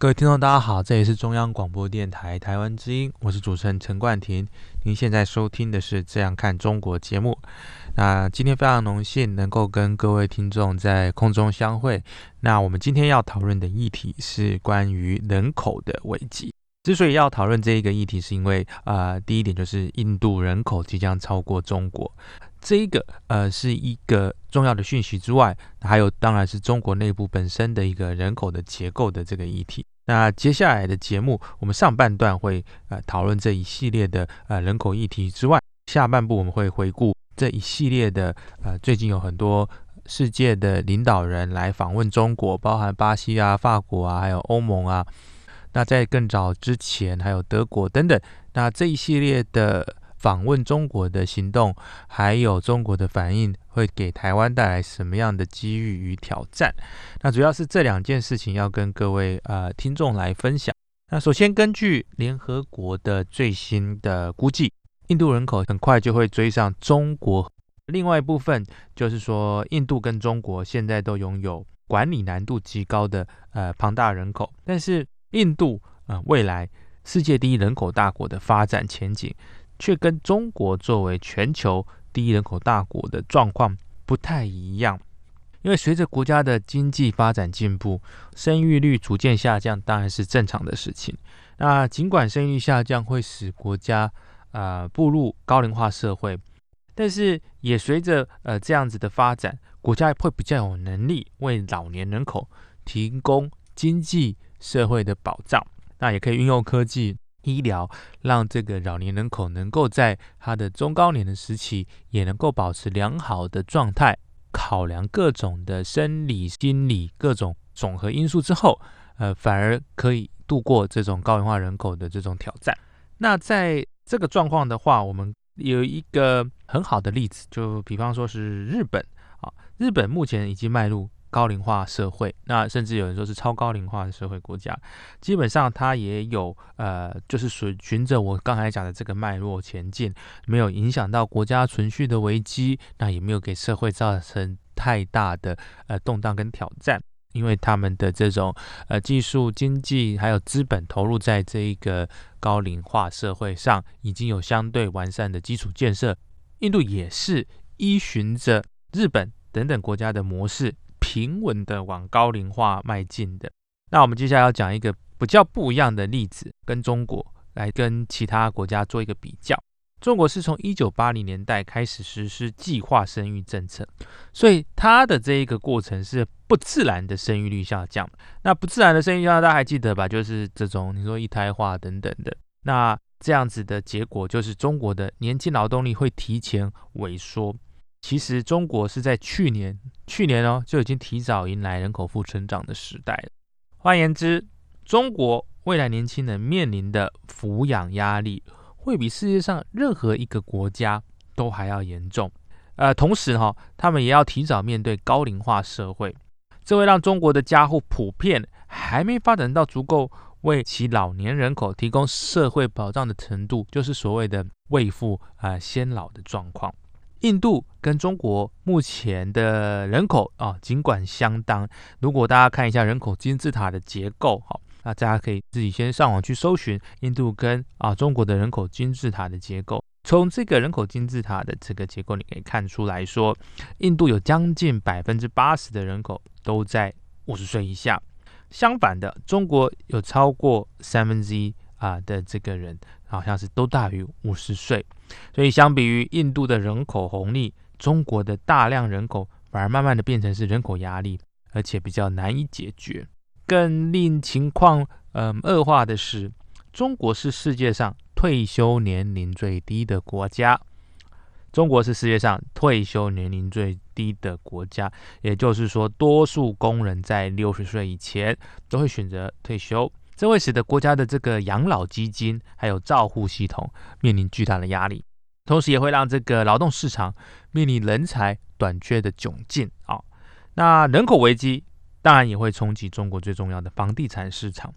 各位听众，大家好，这里是中央广播电台台湾之音，我是主持人陈冠廷。您现在收听的是《这样看中国》节目。那今天非常荣幸能够跟各位听众在空中相会。那我们今天要讨论的议题是关于人口的危机。之所以要讨论这一个议题，是因为啊，第一点就是印度人口即将超过中国，这一个呃是一个重要的讯息之外，还有当然是中国内部本身的一个人口的结构的这个议题。那接下来的节目，我们上半段会呃讨论这一系列的呃人口议题之外，下半部我们会回顾这一系列的呃最近有很多世界的领导人来访问中国，包含巴西啊、法国啊，还有欧盟啊。那在更早之前，还有德国等等。那这一系列的。访问中国的行动，还有中国的反应，会给台湾带来什么样的机遇与挑战？那主要是这两件事情要跟各位呃听众来分享。那首先，根据联合国的最新的估计，印度人口很快就会追上中国。另外一部分就是说，印度跟中国现在都拥有管理难度极高的呃庞大人口，但是印度啊未来世界第一人口大国的发展前景。却跟中国作为全球第一人口大国的状况不太一样，因为随着国家的经济发展进步，生育率逐渐下降，当然是正常的事情。那尽管生育下降会使国家呃步入高龄化社会，但是也随着呃这样子的发展，国家会比较有能力为老年人口提供经济社会的保障，那也可以运用科技。医疗让这个老年人口能够在他的中高年的时期也能够保持良好的状态，考量各种的生理、心理各种总和因素之后，呃，反而可以度过这种高龄化人口的这种挑战。那在这个状况的话，我们有一个很好的例子，就比方说是日本啊，日本目前已经迈入。高龄化社会，那甚至有人说是超高龄化的社会国家，基本上它也有呃，就是循循着我刚才讲的这个脉络前进，没有影响到国家存续的危机，那也没有给社会造成太大的呃动荡跟挑战，因为他们的这种呃技术、经济还有资本投入在这一个高龄化社会上，已经有相对完善的基础建设。印度也是依循着日本等等国家的模式。平稳的往高龄化迈进的。那我们接下来要讲一个比较不一样的例子，跟中国来跟其他国家做一个比较。中国是从一九八零年代开始实施计划生育政策，所以它的这一个过程是不自然的生育率下降。那不自然的生育下降，大家还记得吧？就是这种你说一胎化等等的。那这样子的结果就是中国的年轻劳动力会提前萎缩。其实中国是在去年，去年哦就已经提早迎来人口负成长的时代了。换言之，中国未来年轻人面临的抚养压力，会比世界上任何一个国家都还要严重。呃，同时哈，他们也要提早面对高龄化社会，这会让中国的家户普遍还没发展到足够为其老年人口提供社会保障的程度，就是所谓的未富啊先老的状况。印度跟中国目前的人口啊，尽管相当，如果大家看一下人口金字塔的结构，好，那大家可以自己先上网去搜寻印度跟啊中国的人口金字塔的结构。从这个人口金字塔的这个结构，你可以看出来说，印度有将近百分之八十的人口都在五十岁以下，相反的，中国有超过三分之一啊的这个人。好像是都大于五十岁，所以相比于印度的人口红利，中国的大量人口反而慢慢的变成是人口压力，而且比较难以解决。更令情况嗯恶化的是，中国是世界上退休年龄最低的国家。中国是世界上退休年龄最低的国家，也就是说，多数工人在六十岁以前都会选择退休。这会使得国家的这个养老基金还有照护系统面临巨大的压力，同时也会让这个劳动市场面临人才短缺的窘境啊。那人口危机当然也会冲击中国最重要的房地产市场。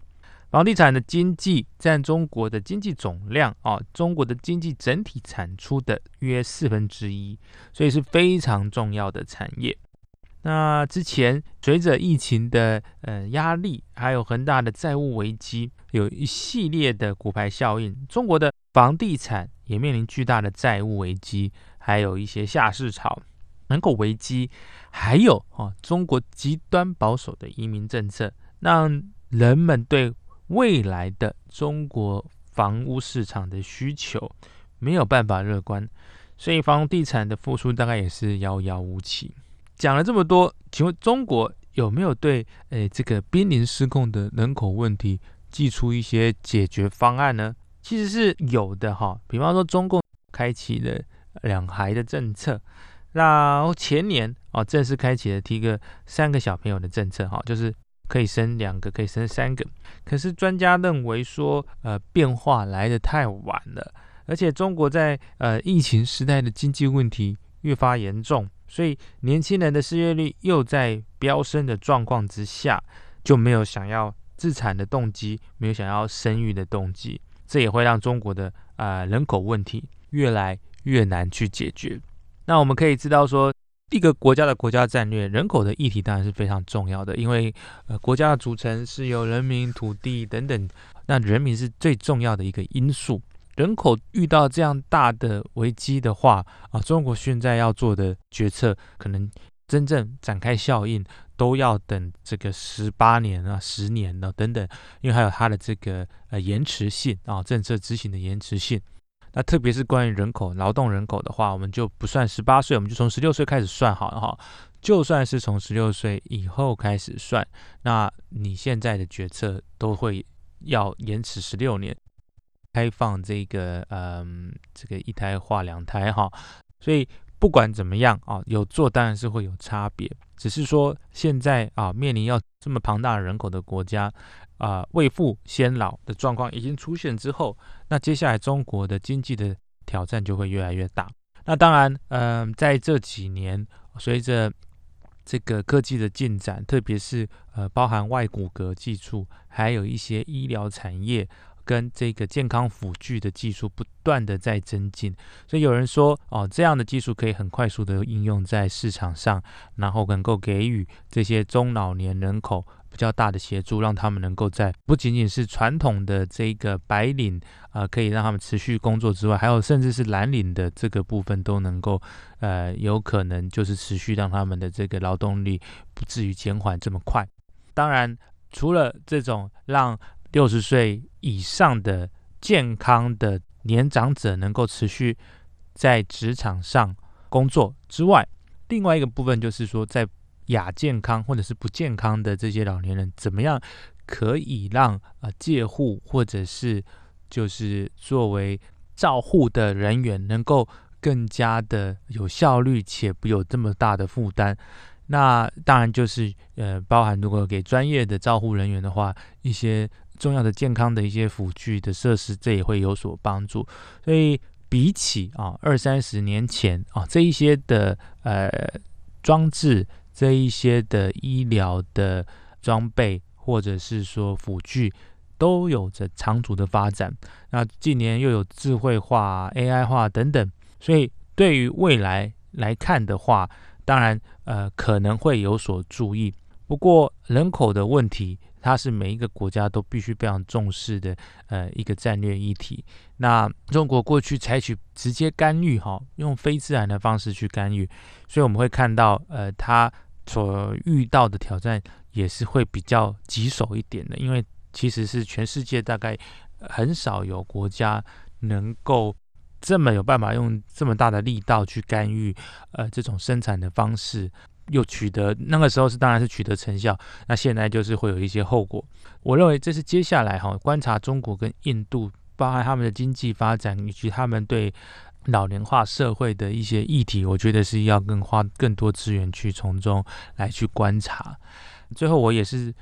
房地产的经济占中国的经济总量啊，中国的经济整体产出的约四分之一，所以是非常重要的产业。那之前随着疫情的呃压力，还有恒大的债务危机，有一系列的股牌效应，中国的房地产也面临巨大的债务危机，还有一些下市潮、人口危机，还有啊中国极端保守的移民政策，让人们对未来的中国房屋市场的需求没有办法乐观，所以房地产的复苏大概也是遥遥无期。讲了这么多，请问中国有没有对诶这个濒临失控的人口问题寄出一些解决方案呢？其实是有的哈，比方说中共开启了两孩的政策，那前年啊正式开启了提个三个小朋友的政策哈，就是。可以生两个，可以生三个。可是专家认为说，呃，变化来得太晚了，而且中国在呃疫情时代的经济问题越发严重，所以年轻人的失业率又在飙升的状况之下，就没有想要自产的动机，没有想要生育的动机，这也会让中国的啊人口问题越来越难去解决。那我们可以知道说。一个国家的国家战略，人口的议题当然是非常重要的，因为呃，国家的组成是由人民、土地等等，那人民是最重要的一个因素。人口遇到这样大的危机的话啊，中国现在要做的决策，可能真正展开效应，都要等这个十八年啊、十年了等等，因为还有它的这个呃延迟性啊，政策执行的延迟性。那特别是关于人口、劳动人口的话，我们就不算十八岁，我们就从十六岁开始算好了哈。就算是从十六岁以后开始算，那你现在的决策都会要延迟十六年，开放这个嗯这个一胎化两胎哈。所以不管怎么样啊，有做当然是会有差别，只是说现在啊面临要这么庞大人口的国家。啊，未富先老的状况已经出现之后，那接下来中国的经济的挑战就会越来越大。那当然，嗯，在这几年，随着这个科技的进展，特别是呃，包含外骨骼技术，还有一些医疗产业跟这个健康辅具的技术不断的在增进，所以有人说，哦，这样的技术可以很快速的应用在市场上，然后能够给予这些中老年人口。比较大的协助，让他们能够在不仅仅是传统的这个白领啊，可以让他们持续工作之外，还有甚至是蓝领的这个部分都能够，呃，有可能就是持续让他们的这个劳动力不至于减缓这么快。当然，除了这种让六十岁以上的健康的年长者能够持续在职场上工作之外，另外一个部分就是说在。亚健康或者是不健康的这些老年人，怎么样可以让啊介护或者是就是作为照护的人员能够更加的有效率且不有这么大的负担？那当然就是呃包含如果给专业的照护人员的话，一些重要的健康的一些辅具的设施，这也会有所帮助。所以比起啊二三十年前啊这一些的呃装置。这一些的医疗的装备，或者是说辅具，都有着长足的发展。那近年又有智慧化、AI 化等等，所以对于未来来看的话，当然呃可能会有所注意。不过人口的问题。它是每一个国家都必须非常重视的，呃，一个战略议题。那中国过去采取直接干预，哈，用非自然的方式去干预，所以我们会看到，呃，它所遇到的挑战也是会比较棘手一点的，因为其实是全世界大概很少有国家能够这么有办法用这么大的力道去干预，呃，这种生产的方式。又取得那个时候是当然是取得成效，那现在就是会有一些后果。我认为这是接下来哈观察中国跟印度，包含他们的经济发展以及他们对老龄化社会的一些议题，我觉得是要更花更多资源去从中来去观察。最后我也是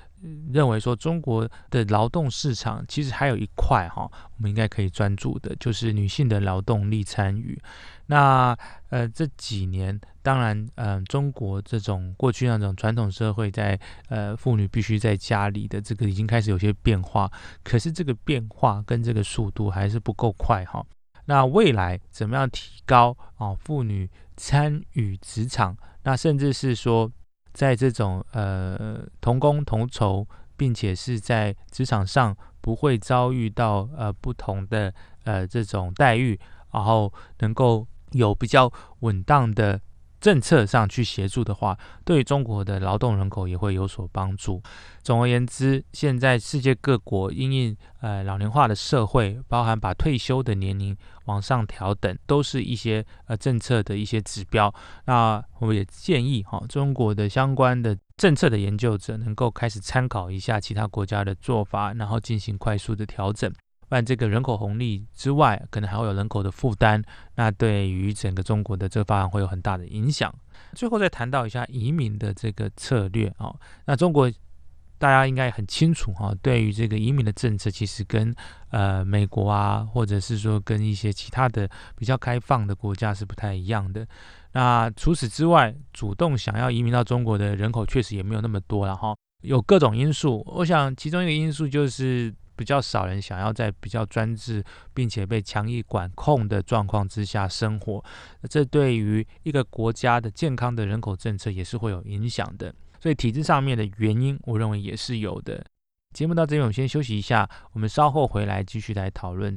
认为说，中国的劳动市场其实还有一块哈，我们应该可以专注的，就是女性的劳动力参与。那呃这几年，当然，嗯，中国这种过去那种传统社会，在呃妇女必须在家里的这个已经开始有些变化，可是这个变化跟这个速度还是不够快哈。那未来怎么样提高啊妇女参与职场？那甚至是说。在这种呃同工同酬，并且是在职场上不会遭遇到呃不同的呃这种待遇，然后能够有比较稳当的。政策上去协助的话，对中国的劳动人口也会有所帮助。总而言之，现在世界各国因应呃老龄化的社会，包含把退休的年龄往上调等，都是一些呃政策的一些指标。那我们也建议哈，中国的相关的政策的研究者能够开始参考一下其他国家的做法，然后进行快速的调整。办这个人口红利之外，可能还会有人口的负担，那对于整个中国的这个发展会有很大的影响。最后再谈到一下移民的这个策略啊，那中国大家应该很清楚哈，对于这个移民的政策，其实跟呃美国啊，或者是说跟一些其他的比较开放的国家是不太一样的。那除此之外，主动想要移民到中国的人口确实也没有那么多了哈，有各种因素。我想其中一个因素就是。比较少人想要在比较专制并且被强力管控的状况之下生活，这对于一个国家的健康的人口政策也是会有影响的。所以体制上面的原因，我认为也是有的。节目到这边，我们先休息一下，我们稍后回来继续来讨论。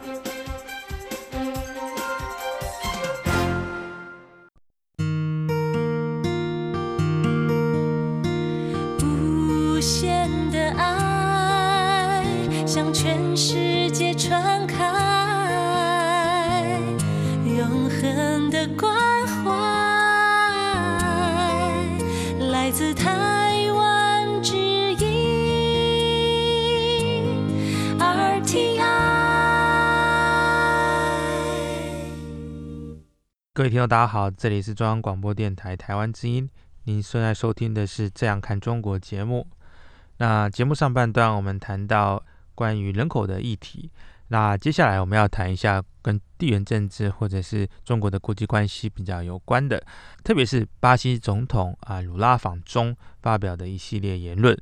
各位听众，大家好，这里是中央广播电台台湾之音，您现在收听的是《这样看中国》节目。那节目上半段我们谈到关于人口的议题，那接下来我们要谈一下跟地缘政治或者是中国的国际关系比较有关的，特别是巴西总统啊鲁拉访中发表的一系列言论。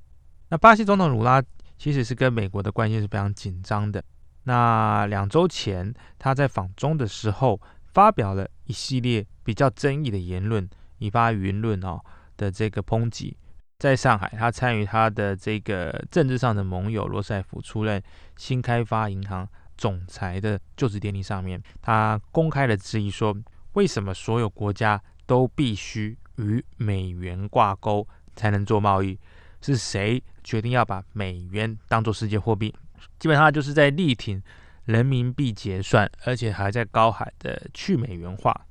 那巴西总统鲁拉其实是跟美国的关系是非常紧张的。那两周前他在访中的时候。发表了一系列比较争议的言论，引发舆论哦的这个抨击。在上海，他参与他的这个政治上的盟友罗塞夫出任新开发银行总裁的就职典礼上面，他公开的质疑说：为什么所有国家都必须与美元挂钩才能做贸易？是谁决定要把美元当做世界货币？基本上就是在力挺。人民币结算，而且还在高喊的去美元化。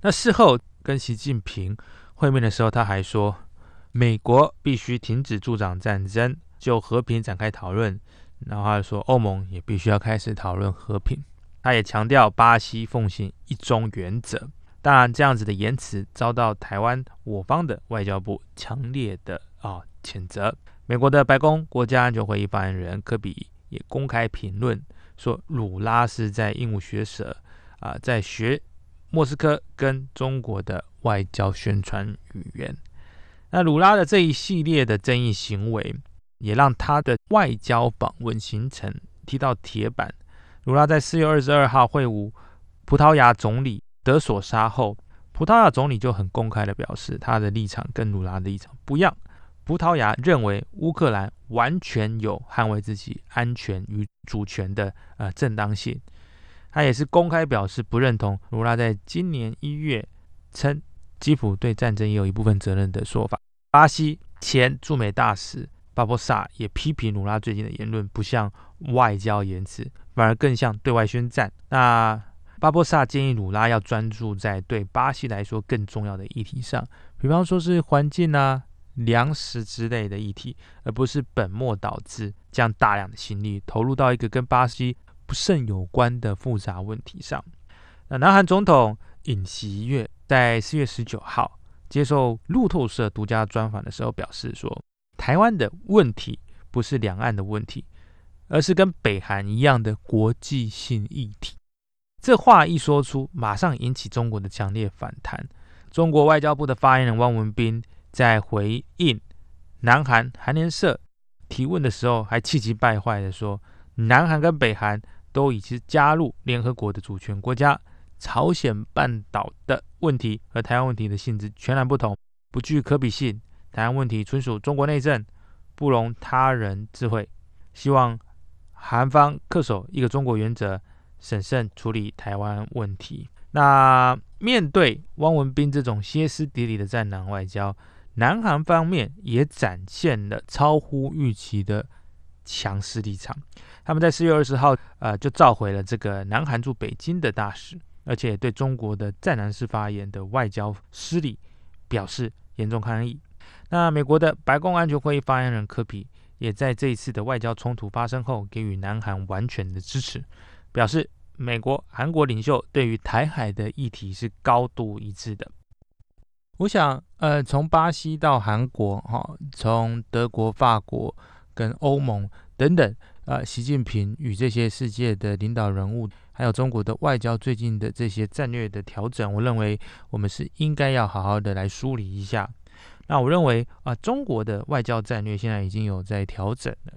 那事后跟习近平会面的时候，他还说，美国必须停止助长战争，就和平展开讨论。然后他说，欧盟也必须要开始讨论和平。他也强调巴西奉行一中原则。当然，这样子的言辞遭到台湾我方的外交部强烈的啊谴责。美国的白宫国家安全会议发言人科比也公开评论说，鲁拉是在鹦鹉学舌啊，在学莫斯科跟中国的外交宣传语言。那鲁拉的这一系列的争议行为，也让他的外交访问行程踢到铁板。鲁拉在四月二十二号会晤葡萄牙总理。德索沙后，葡萄牙总理就很公开的表示，他的立场跟鲁拉的立场不一样。葡萄牙认为乌克兰完全有捍卫自己安全与主权的呃正当性。他也是公开表示不认同卢拉在今年一月称基辅对战争也有一部分责任的说法。巴西前驻美大使巴博萨也批评卢拉最近的言论不像外交言辞，反而更像对外宣战。那。巴博萨建议鲁拉要专注在对巴西来说更重要的议题上，比方说是环境啊、粮食之类的议题，而不是本末倒置，将大量的心力投入到一个跟巴西不甚有关的复杂问题上。那南韩总统尹锡悦在四月十九号接受路透社独家专访的时候表示说，台湾的问题不是两岸的问题，而是跟北韩一样的国际性议题。这话一说出，马上引起中国的强烈反弹。中国外交部的发言人汪文斌在回应南韩韩联社提问的时候，还气急败坏的说：“南韩跟北韩都已经加入联合国的主权国家，朝鲜半岛的问题和台湾问题的性质全然不同，不具可比性。台湾问题纯属中国内政，不容他人智慧。希望韩方恪守一个中国原则。”审慎处理台湾问题。那面对汪文斌这种歇斯底里的战狼外交，南韩方面也展现了超乎预期的强势立场。他们在四月二十号，呃，就召回了这个南韩驻北京的大使，而且对中国的在南式发言的外交失礼表示严重抗议。那美国的白宫安全会议发言人科比也在这一次的外交冲突发生后，给予南韩完全的支持。表示美国、韩国领袖对于台海的议题是高度一致的。我想，呃，从巴西到韩国，哈，从德国、法国跟欧盟等等，呃，习近平与这些世界的领导人物，还有中国的外交最近的这些战略的调整，我认为我们是应该要好好的来梳理一下。那我认为啊，中国的外交战略现在已经有在调整了，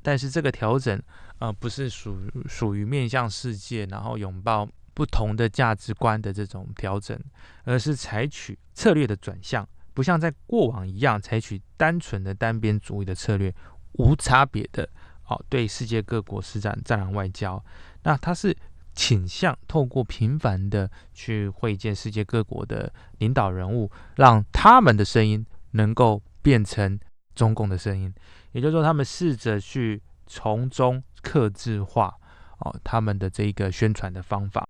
但是这个调整。呃，不是属属于面向世界，然后拥抱不同的价值观的这种调整，而是采取策略的转向，不像在过往一样采取单纯的单边主义的策略，无差别的哦对世界各国施展战狼外交。那它是倾向透过频繁的去会见世界各国的领导人物，让他们的声音能够变成中共的声音，也就是说，他们试着去从中。克制化哦，他们的这一个宣传的方法，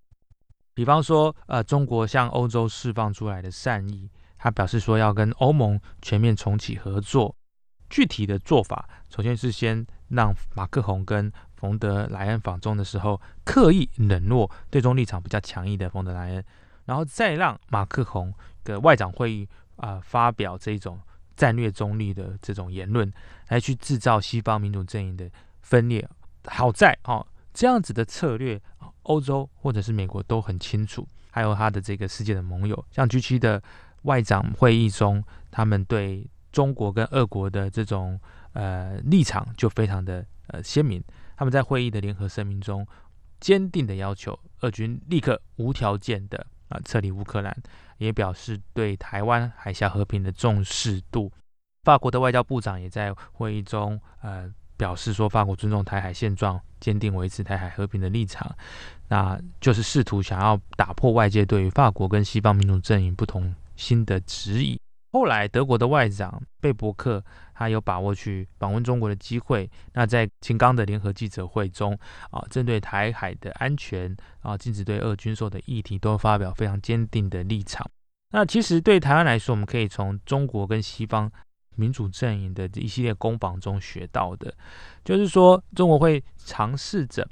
比方说，呃，中国向欧洲释放出来的善意，他表示说要跟欧盟全面重启合作。具体的做法，首先是先让马克宏跟冯德莱恩访中的时候，刻意冷落对中立场比较强硬的冯德莱恩，然后再让马克宏的外长会议啊发表这种战略中立的这种言论，来去制造西方民主阵营的分裂。好在哦，这样子的策略，欧洲或者是美国都很清楚，还有他的这个世界的盟友，像 G7 的外长会议中，他们对中国跟俄国的这种呃立场就非常的呃鲜明。他们在会议的联合声明中，坚定的要求俄军立刻无条件的啊撤离乌克兰，也表示对台湾海峡和平的重视度。法国的外交部长也在会议中呃。表示说，法国尊重台海现状，坚定维持台海和平的立场，那就是试图想要打破外界对于法国跟西方民主阵营不同新的质疑。后来，德国的外长贝伯克他有把握去访问中国的机会，那在秦刚的联合记者会中啊，针对台海的安全啊，禁止对俄军售的议题，都发表非常坚定的立场。那其实对台湾来说，我们可以从中国跟西方。民主阵营的一系列攻防中学到的，就是说中国会尝试着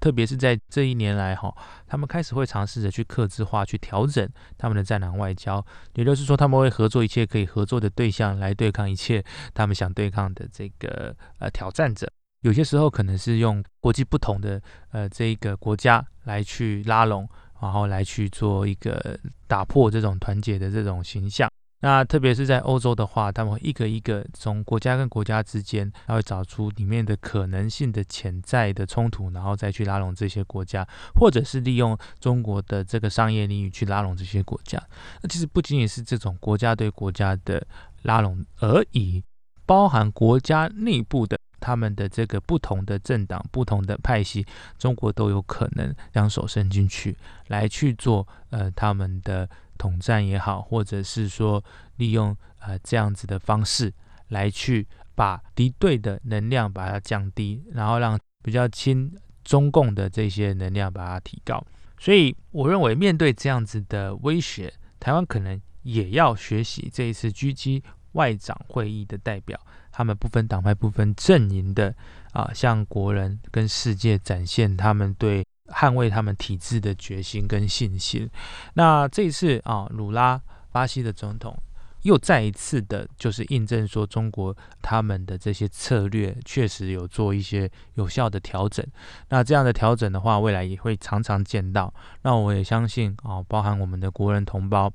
特别是在这一年来哈，他们开始会尝试着去克制化、去调整他们的战狼外交，也就是说，他们会合作一切可以合作的对象来对抗一切他们想对抗的这个呃挑战者。有些时候可能是用国际不同的呃这一个国家来去拉拢，然后来去做一个打破这种团结的这种形象。那特别是在欧洲的话，他们会一个一个从国家跟国家之间，他会找出里面的可能性的潜在的冲突，然后再去拉拢这些国家，或者是利用中国的这个商业领域去拉拢这些国家。那其实不仅仅是这种国家对国家的拉拢而已，包含国家内部的他们的这个不同的政党、不同的派系，中国都有可能两手伸进去，来去做呃他们的。统战也好，或者是说利用呃这样子的方式来去把敌对的能量把它降低，然后让比较亲中共的这些能量把它提高。所以我认为面对这样子的威胁，台湾可能也要学习这一次狙击外长会议的代表，他们不分党派、不分阵营的啊，向国人跟世界展现他们对。捍卫他们体制的决心跟信心。那这一次啊，鲁拉巴西的总统又再一次的，就是印证说，中国他们的这些策略确实有做一些有效的调整。那这样的调整的话，未来也会常常见到。那我也相信啊，包含我们的国人同胞，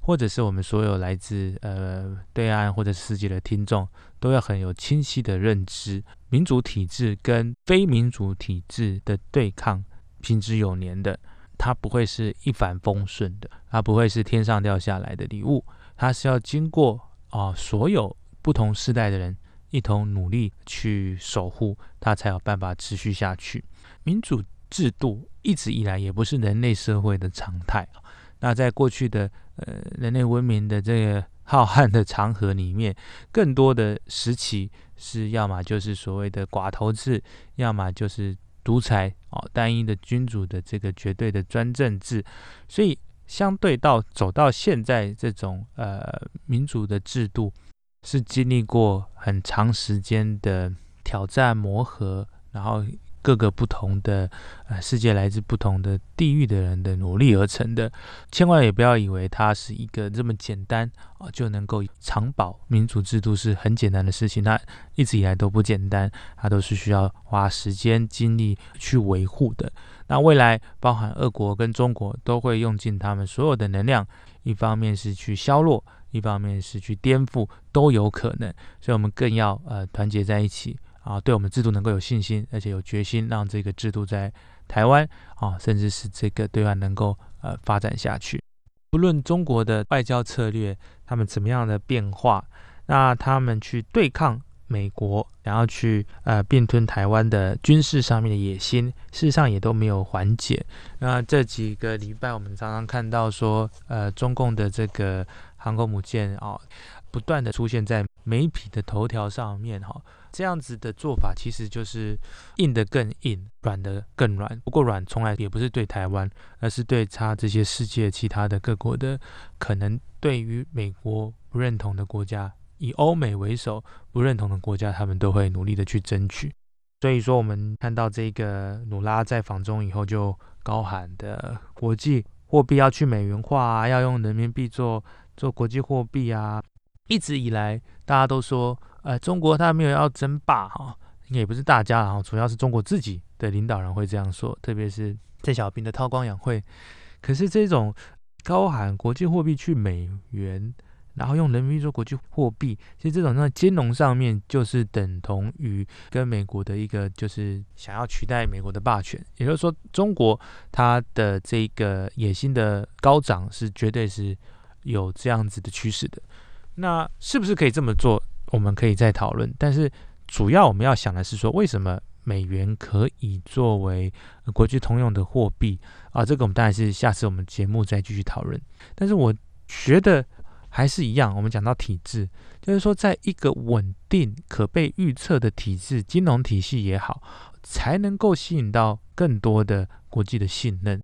或者是我们所有来自呃对岸或者世界的听众，都要很有清晰的认知，民主体制跟非民主体制的对抗。行之有年的，它不会是一帆风顺的，它不会是天上掉下来的礼物，它是要经过啊所有不同时代的人一同努力去守护，它才有办法持续下去。民主制度一直以来也不是人类社会的常态，那在过去的呃人类文明的这个浩瀚的长河里面，更多的时期是要么就是所谓的寡头制，要么就是独裁。哦，单一的君主的这个绝对的专政制，所以相对到走到现在这种呃民主的制度，是经历过很长时间的挑战磨合，然后。各个不同的呃世界来自不同的地域的人的努力而成的，千万也不要以为它是一个这么简单啊就能够长保民主制度是很简单的事情，它一直以来都不简单，它都是需要花时间精力去维护的。那未来包含俄国跟中国都会用尽他们所有的能量，一方面是去削弱，一方面是去颠覆，都有可能，所以我们更要呃团结在一起。啊，对我们制度能够有信心，而且有决心，让这个制度在台湾啊，甚至是这个对岸能够呃发展下去。不论中国的外交策略，他们怎么样的变化，那他们去对抗美国，然后去呃并吞台湾的军事上面的野心，事实上也都没有缓解。那这几个礼拜，我们常常看到说，呃，中共的这个航空母舰啊，不断的出现在媒体的头条上面哈。这样子的做法其实就是硬的更硬，软的更软。不过软从来也不是对台湾，而是对他这些世界其他的各国的可能对于美国不认同的国家，以欧美为首不认同的国家，他们都会努力的去争取。所以说，我们看到这个努拉在访中以后就高喊的国际货币要去美元化啊，要用人民币做做国际货币啊，一直以来大家都说。呃，中国他没有要争霸哈，也不是大家哈，主要是中国自己的领导人会这样说，特别是邓小平的韬光养晦。可是这种高喊国际货币去美元，然后用人民币做国际货币，其实这种在金融上面就是等同于跟美国的一个就是想要取代美国的霸权。也就是说，中国它的这个野心的高涨是绝对是有这样子的趋势的。那是不是可以这么做？我们可以再讨论，但是主要我们要想的是说，为什么美元可以作为国际通用的货币啊？这个我们当然是下次我们节目再继续讨论。但是我觉得还是一样，我们讲到体制，就是说，在一个稳定、可被预测的体制，金融体系也好，才能够吸引到更多的国际的信任。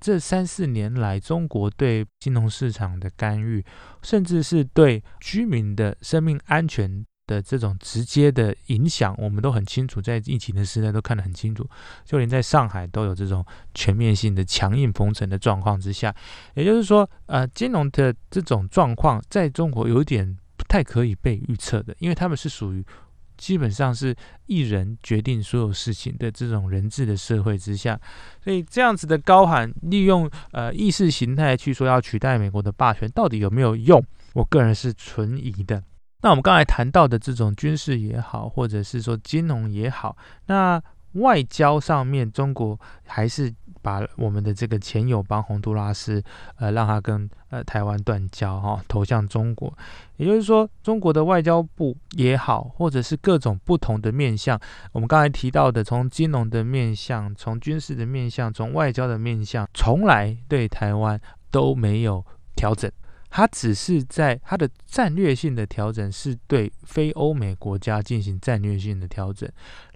这三四年来，中国对金融市场的干预，甚至是对居民的生命安全的这种直接的影响，我们都很清楚，在疫情的时代都看得很清楚，就连在上海都有这种全面性的强硬封城的状况之下，也就是说，呃，金融的这种状况在中国有点不太可以被预测的，因为他们是属于基本上是一人决定所有事情的这种人治的社会之下，所以这样子的高喊利用呃意识形态去说要取代美国的霸权，到底有没有用？我个人是存疑的。那我们刚才谈到的这种军事也好，或者是说金融也好，那外交上面，中国还是把我们的这个前友邦洪都拉斯，呃，让他跟呃台湾断交哈，投向中国。也就是说，中国的外交部也好，或者是各种不同的面向，我们刚才提到的，从金融的面向，从军事的面向，从外交的面向，从来对台湾都没有调整。它只是在它的战略性的调整，是对非欧美国家进行战略性的调整，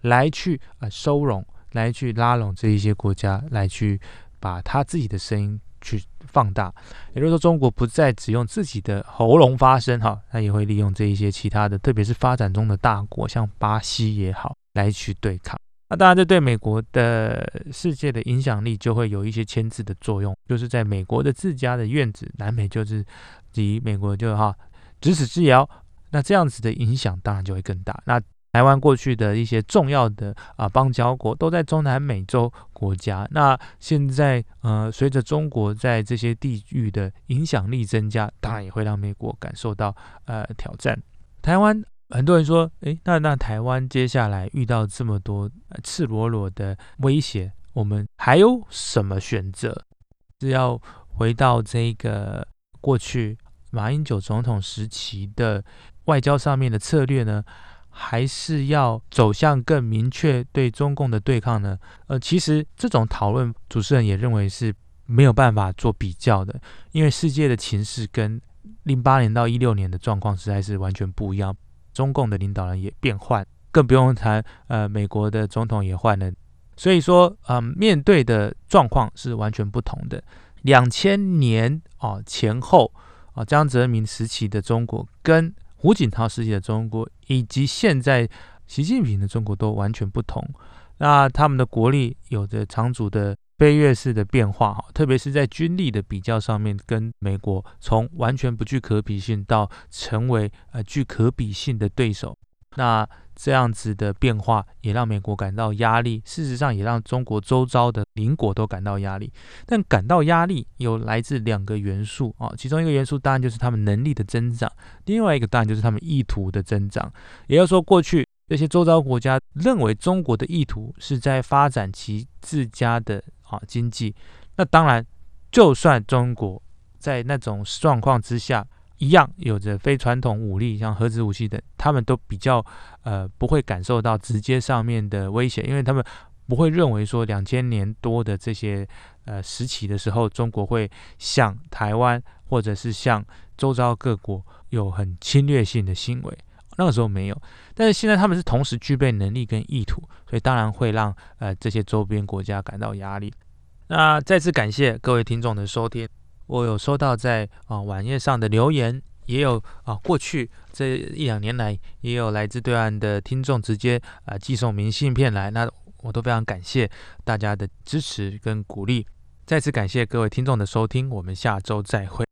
来去啊收拢，来去拉拢这一些国家，来去把他自己的声音去放大。也就是说，中国不再只用自己的喉咙发声，哈，它也会利用这一些其他的，特别是发展中的大国，像巴西也好，来去对抗。那当然，这对美国的世界的影响力就会有一些牵制的作用，就是在美国的自家的院子，南美就是及美国就哈咫尺之遥，那这样子的影响当然就会更大。那台湾过去的一些重要的啊邦交国都在中南美洲国家，那现在呃随着中国在这些地域的影响力增加，当然也会让美国感受到呃挑战。台湾。很多人说，诶，那那台湾接下来遇到这么多赤裸裸的威胁，我们还有什么选择？是要回到这个过去马英九总统时期的外交上面的策略呢，还是要走向更明确对中共的对抗呢？呃，其实这种讨论，主持人也认为是没有办法做比较的，因为世界的情势跟零八年到一六年的状况实在是完全不一样。中共的领导人也变换，更不用谈，呃，美国的总统也换了，所以说，嗯，面对的状况是完全不同的。两千年啊前后啊，江泽民时期的中国，跟胡锦涛时期的中国，以及现在习近平的中国都完全不同。那他们的国力有着长足的。飞跃式的变化，特别是在军力的比较上面，跟美国从完全不具可比性到成为呃具可比性的对手，那这样子的变化也让美国感到压力，事实上也让中国周遭的邻国都感到压力。但感到压力有来自两个元素啊，其中一个元素当然就是他们能力的增长，另外一个当然就是他们意图的增长。也要说过去这些周遭国家认为中国的意图是在发展其自家的。啊，经济，那当然，就算中国在那种状况之下，一样有着非传统武力，像核子武器等，他们都比较呃不会感受到直接上面的威胁，因为他们不会认为说两千年多的这些呃时期的时候，中国会向台湾或者是向周遭各国有很侵略性的行为，那个时候没有，但是现在他们是同时具备能力跟意图，所以当然会让呃这些周边国家感到压力。那再次感谢各位听众的收听。我有收到在啊网页上的留言，也有啊过去这一两年来也有来自对岸的听众直接啊寄送明信片来，那我都非常感谢大家的支持跟鼓励。再次感谢各位听众的收听，我们下周再会。